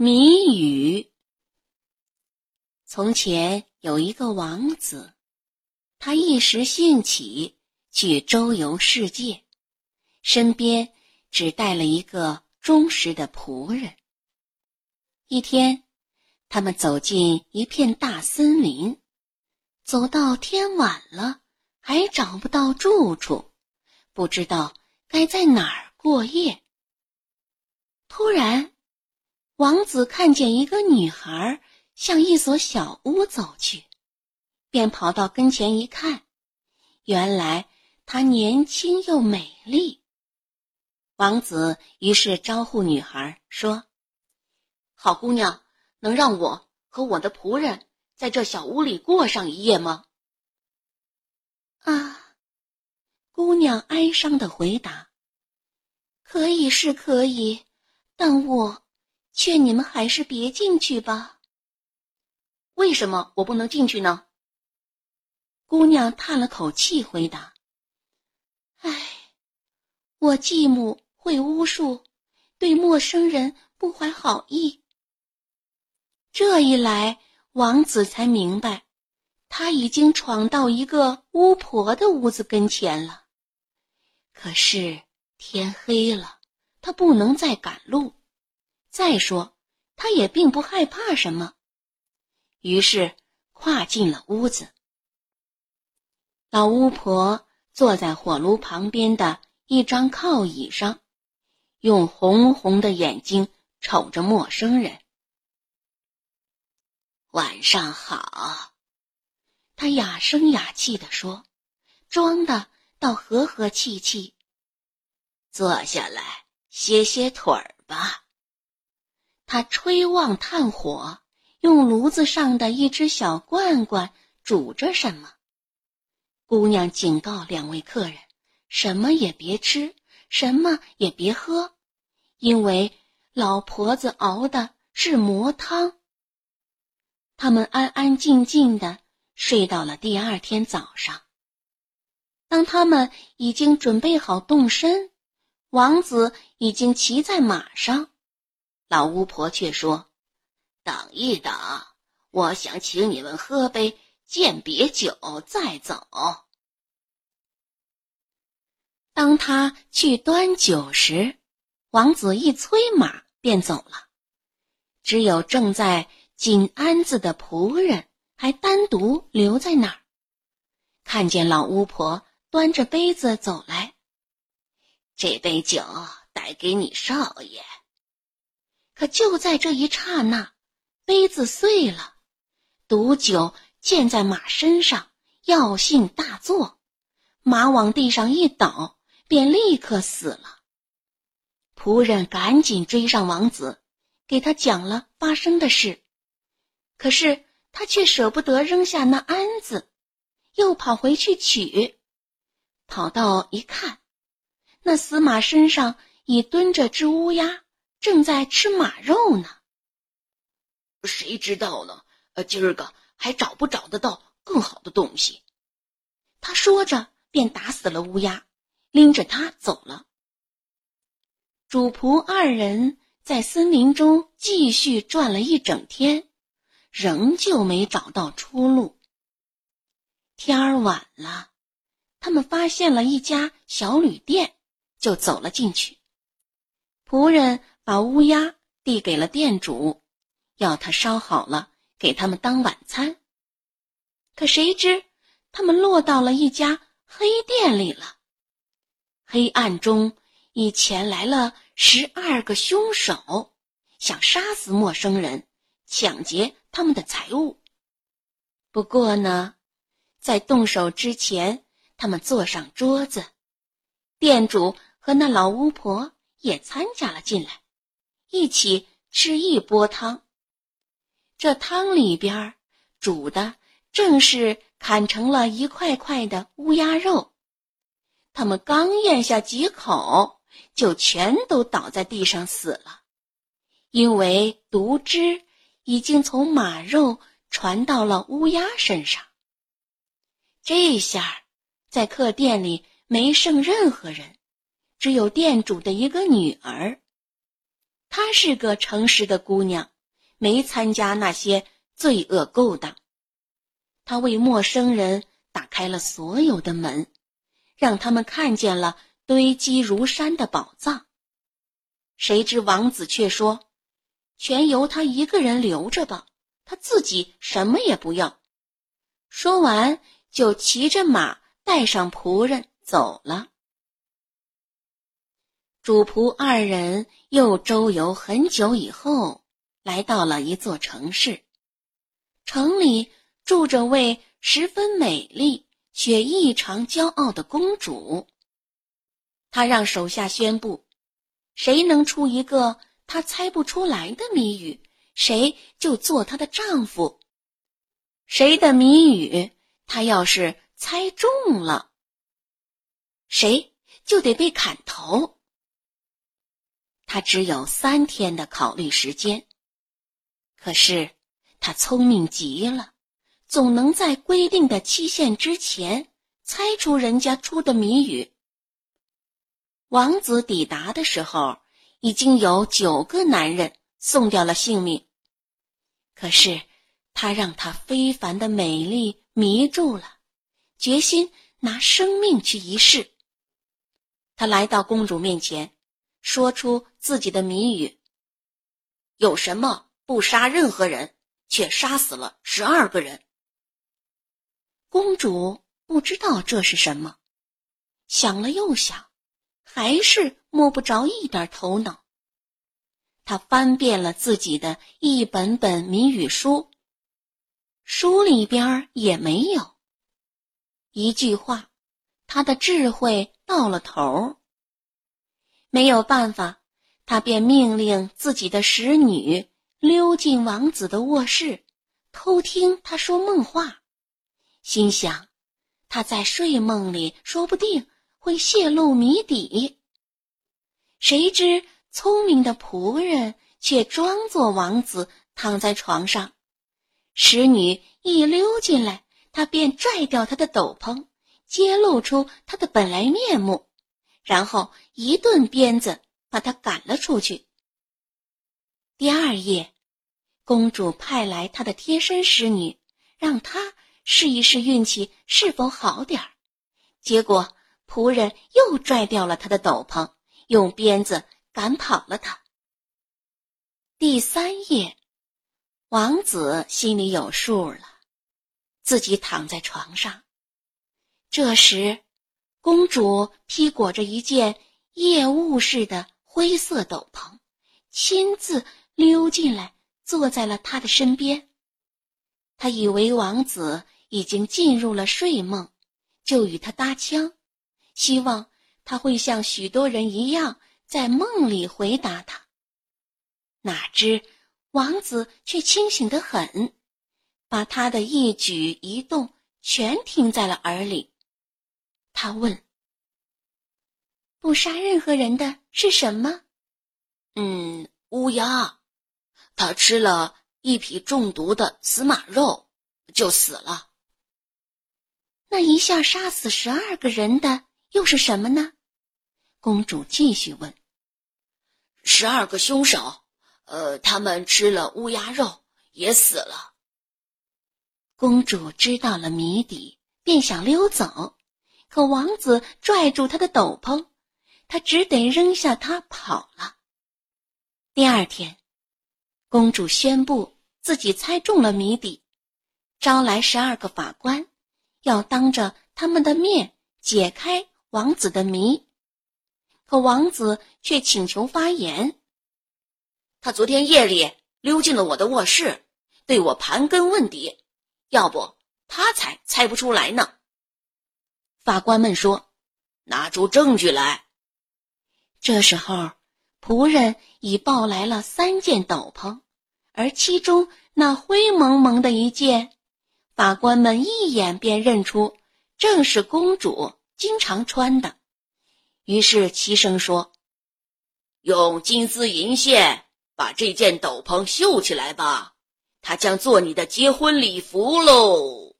谜语。从前有一个王子，他一时兴起去周游世界，身边只带了一个忠实的仆人。一天，他们走进一片大森林，走到天晚了，还找不到住处，不知道该在哪儿过夜。突然，王子看见一个女孩向一所小屋走去，便跑到跟前一看，原来她年轻又美丽。王子于是招呼女孩说：“好姑娘，能让我和我的仆人在这小屋里过上一夜吗？”啊，姑娘哀伤的回答：“可以是可以，但我……”劝你们还是别进去吧。为什么我不能进去呢？姑娘叹了口气，回答：“唉，我继母会巫术，对陌生人不怀好意。”这一来，王子才明白，他已经闯到一个巫婆的屋子跟前了。可是天黑了，他不能再赶路。再说，他也并不害怕什么，于是跨进了屋子。老巫婆坐在火炉旁边的一张靠椅上，用红红的眼睛瞅着陌生人。晚上好，她哑声哑气地说，装的倒和和气气。坐下来歇歇腿儿吧。他吹旺炭火，用炉子上的一只小罐罐煮着什么。姑娘警告两位客人：什么也别吃，什么也别喝，因为老婆子熬的是魔汤。他们安安静静的睡到了第二天早上。当他们已经准备好动身，王子已经骑在马上。老巫婆却说：“等一等，我想请你们喝杯鉴别酒再走。”当他去端酒时，王子一催马便走了，只有正在紧鞍子的仆人还单独留在那儿。看见老巫婆端着杯子走来，这杯酒带给你少爷。可就在这一刹那，杯子碎了，毒酒溅在马身上，药性大作，马往地上一倒，便立刻死了。仆人赶紧追上王子，给他讲了发生的事，可是他却舍不得扔下那鞍子，又跑回去取。跑到一看，那死马身上已蹲着只乌鸦。正在吃马肉呢，谁知道呢？呃，今儿个还找不找得到更好的东西？他说着，便打死了乌鸦，拎着它走了。主仆二人在森林中继续转了一整天，仍旧没找到出路。天儿晚了，他们发现了一家小旅店，就走了进去。仆人。把乌鸦递给了店主，要他烧好了给他们当晚餐。可谁知他们落到了一家黑店里了。黑暗中已潜来了十二个凶手，想杀死陌生人，抢劫他们的财物。不过呢，在动手之前，他们坐上桌子，店主和那老巫婆也参加了进来。一起吃一锅汤，这汤里边煮的正是砍成了一块块的乌鸦肉。他们刚咽下几口，就全都倒在地上死了，因为毒汁已经从马肉传到了乌鸦身上。这下，在客店里没剩任何人，只有店主的一个女儿。她是个诚实的姑娘，没参加那些罪恶勾当。她为陌生人打开了所有的门，让他们看见了堆积如山的宝藏。谁知王子却说：“全由他一个人留着吧，他自己什么也不要。”说完，就骑着马，带上仆人走了。主仆二人又周游很久以后，来到了一座城市。城里住着位十分美丽却异常骄傲的公主。她让手下宣布：谁能出一个她猜不出来的谜语，谁就做她的丈夫。谁的谜语她要是猜中了，谁就得被砍头。他只有三天的考虑时间，可是他聪明极了，总能在规定的期限之前猜出人家出的谜语。王子抵达的时候，已经有九个男人送掉了性命，可是他让他非凡的美丽迷住了，决心拿生命去一试。他来到公主面前。说出自己的谜语。有什么不杀任何人，却杀死了十二个人？公主不知道这是什么，想了又想，还是摸不着一点头脑。她翻遍了自己的一本本谜语书，书里边也没有一句话，她的智慧到了头。没有办法，他便命令自己的使女溜进王子的卧室，偷听他说梦话。心想，他在睡梦里说不定会泄露谜底。谁知聪明的仆人却装作王子躺在床上，使女一溜进来，他便拽掉他的斗篷，揭露出他的本来面目。然后一顿鞭子把他赶了出去。第二夜，公主派来她的贴身侍女，让她试一试运气是否好点儿。结果仆人又拽掉了她的斗篷，用鞭子赶跑了她。第三夜，王子心里有数了，自己躺在床上。这时。公主披裹着一件夜雾似的灰色斗篷，亲自溜进来，坐在了他的身边。他以为王子已经进入了睡梦，就与他搭腔，希望他会像许多人一样在梦里回答他。哪知王子却清醒得很，把他的一举一动全听在了耳里。他问：“不杀任何人的是什么？”“嗯，乌鸦，他吃了一匹中毒的死马肉，就死了。”“那一下杀死十二个人的又是什么呢？”公主继续问。“十二个凶手，呃，他们吃了乌鸦肉也死了。”公主知道了谜底，便想溜走。可王子拽住他的斗篷，他只得扔下他跑了。第二天，公主宣布自己猜中了谜底，招来十二个法官，要当着他们的面解开王子的谜。可王子却请求发言。他昨天夜里溜进了我的卧室，对我盘根问底，要不他才猜不出来呢。法官们说：“拿出证据来。”这时候，仆人已抱来了三件斗篷，而其中那灰蒙蒙的一件，法官们一眼便认出正是公主经常穿的，于是齐声说：“用金丝银线把这件斗篷绣起来吧，它将做你的结婚礼服喽。”